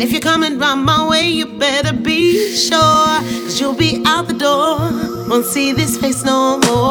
And if you're coming round my way, you better be sure. Cause you'll be out the door. Won't see this face no more.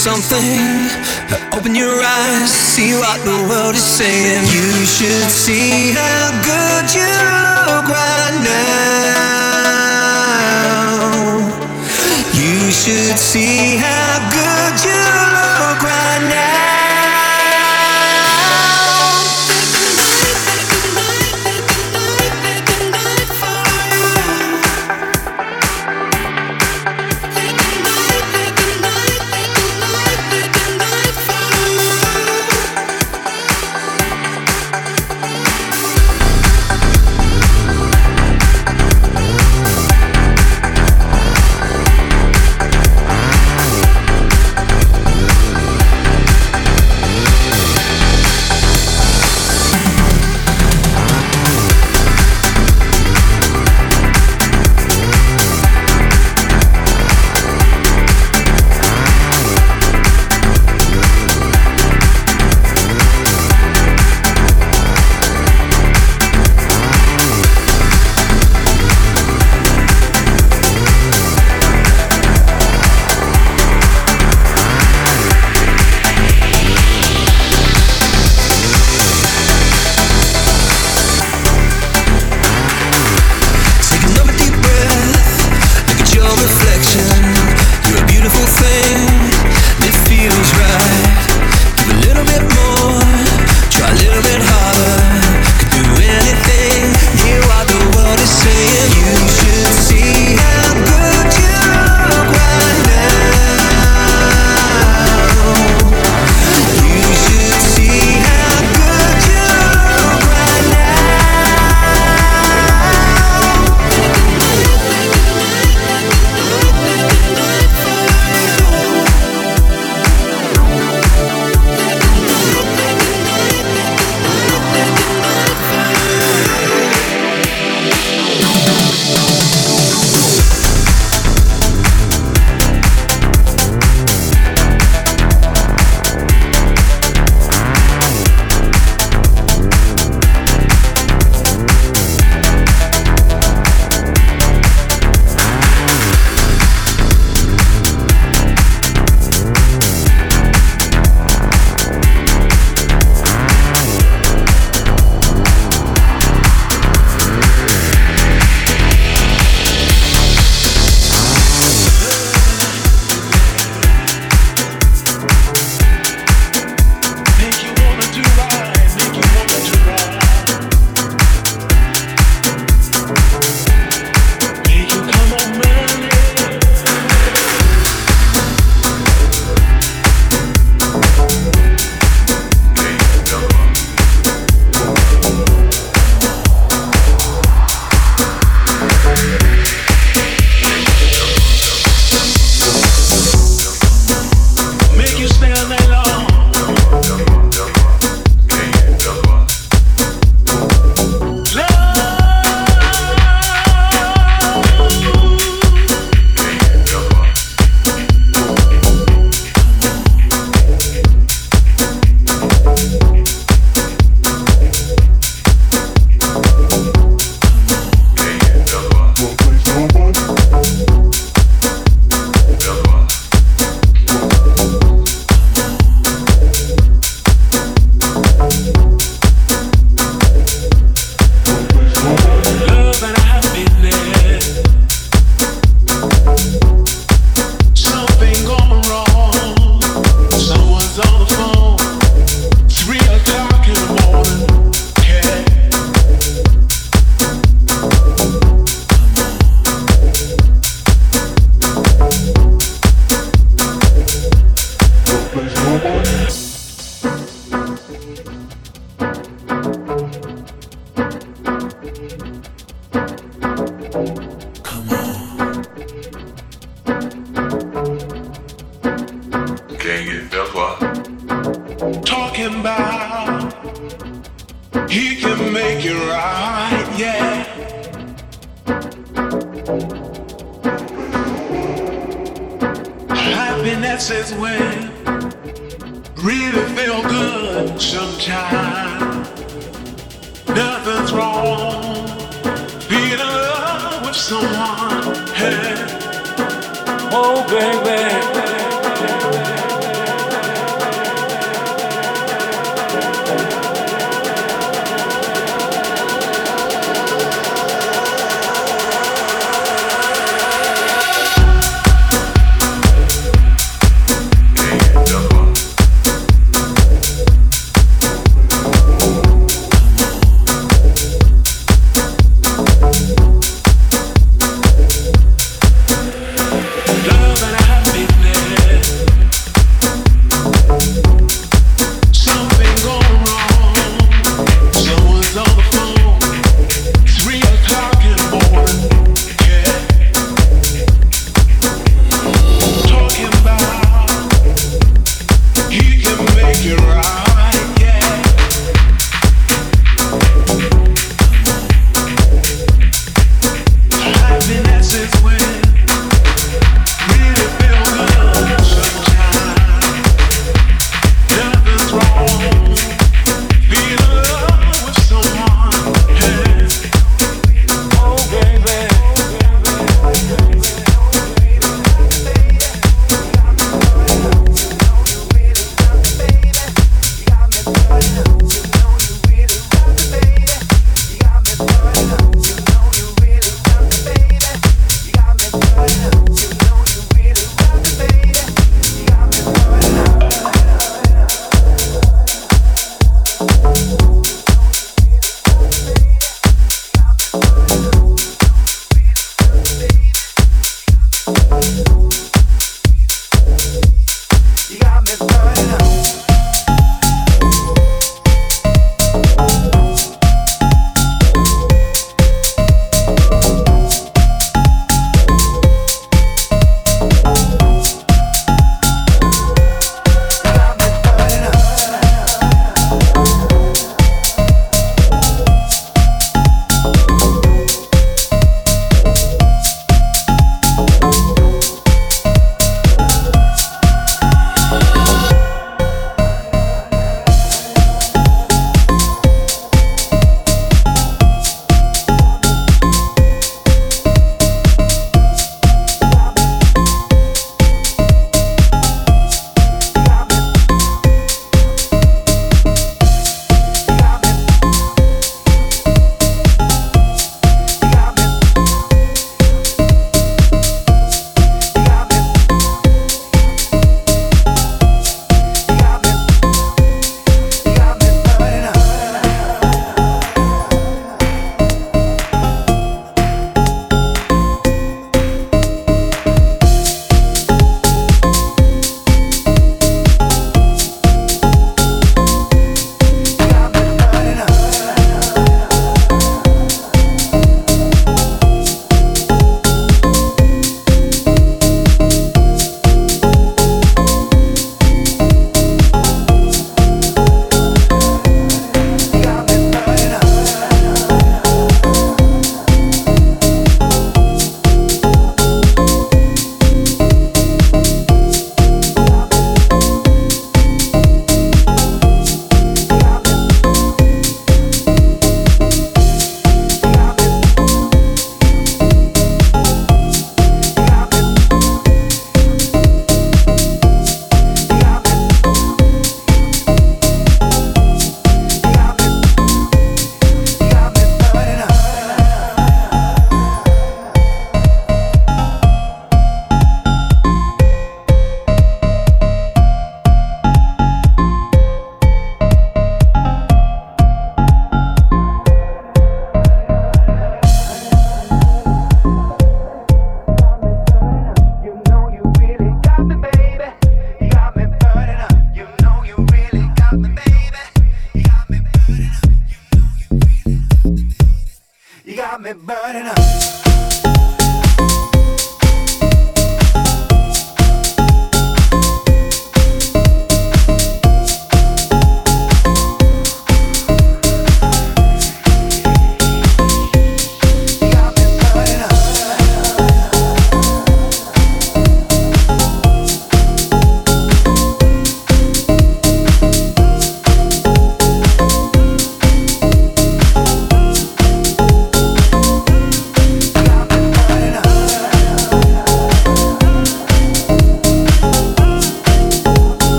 Something. Open your eyes, see what the world is saying. You should see how good you look right now. You should see how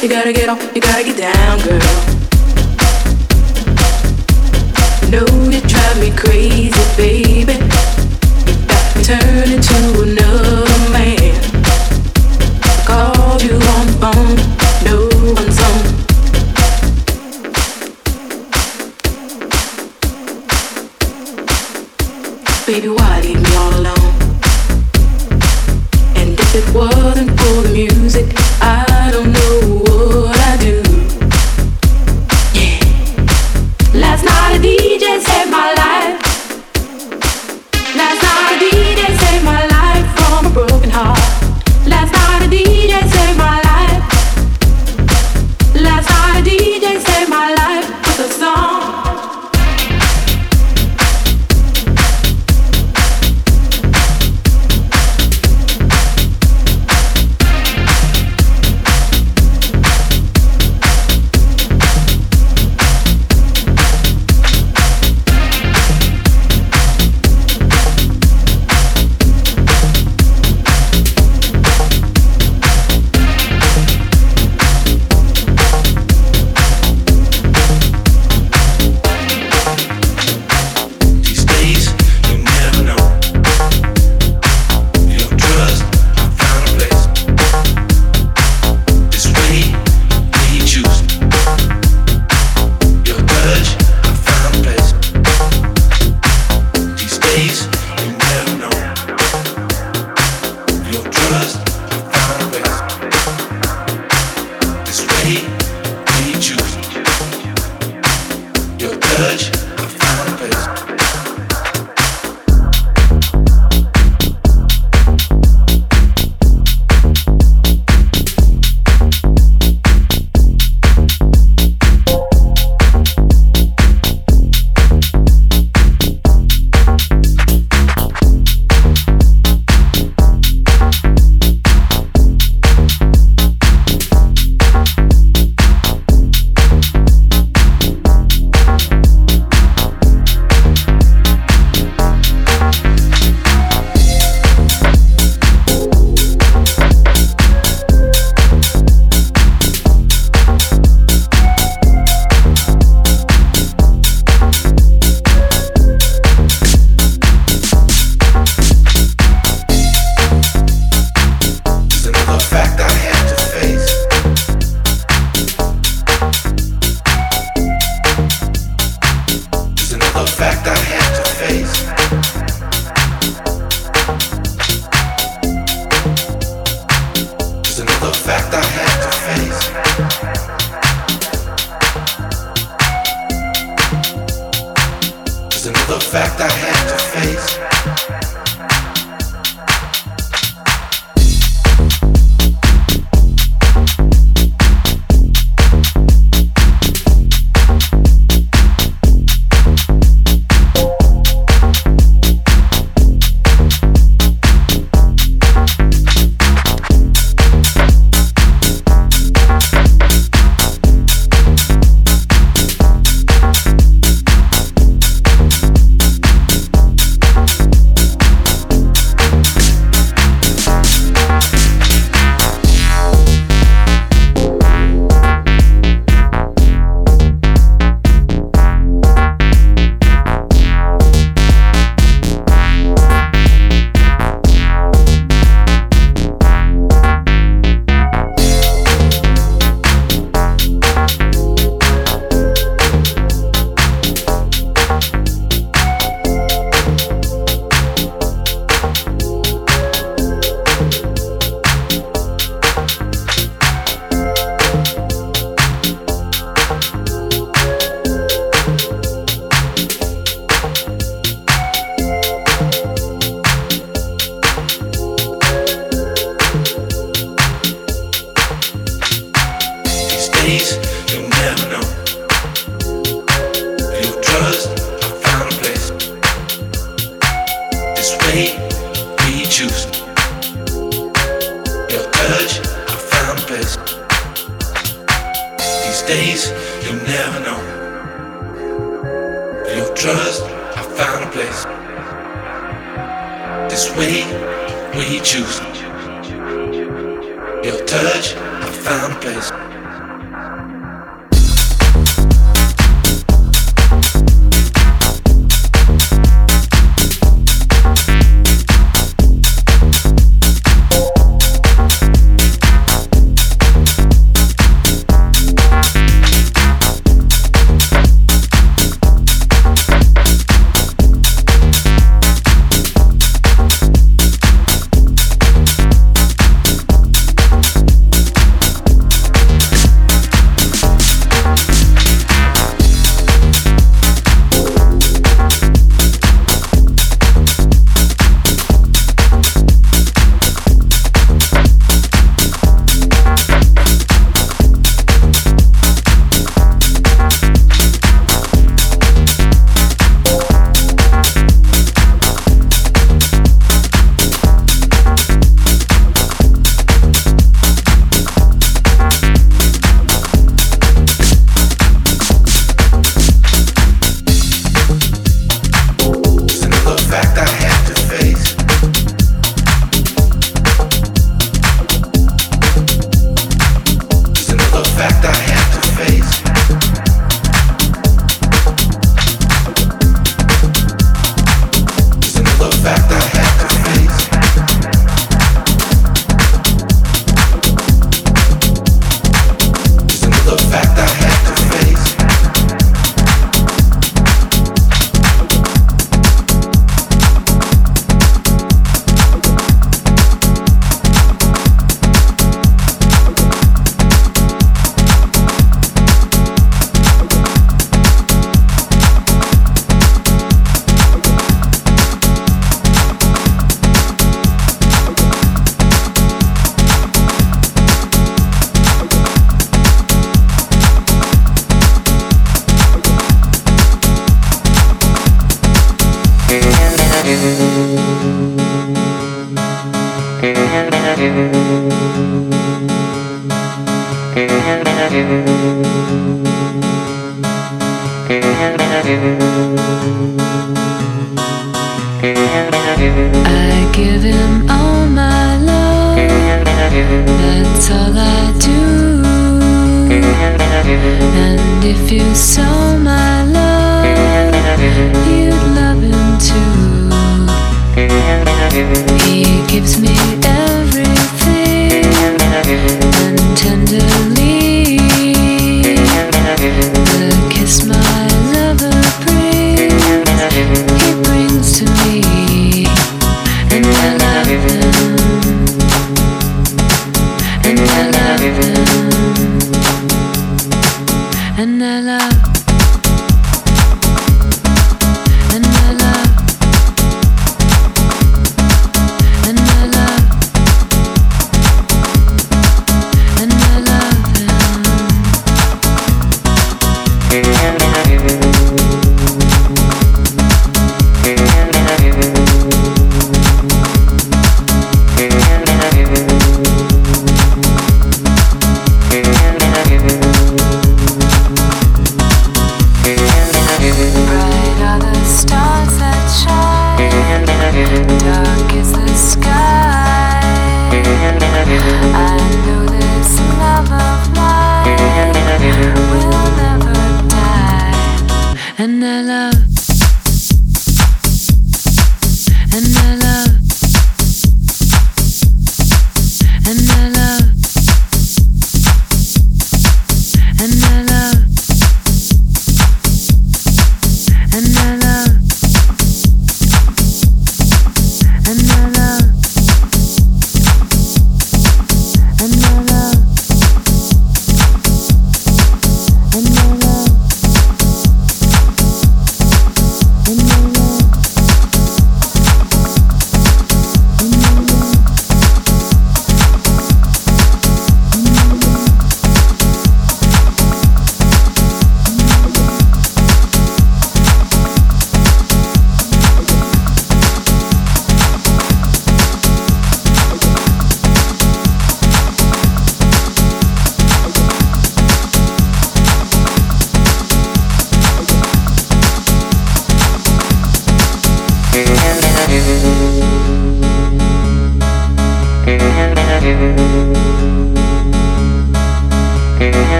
You gotta get up, you gotta get down, girl. Know you drive me crazy, baby.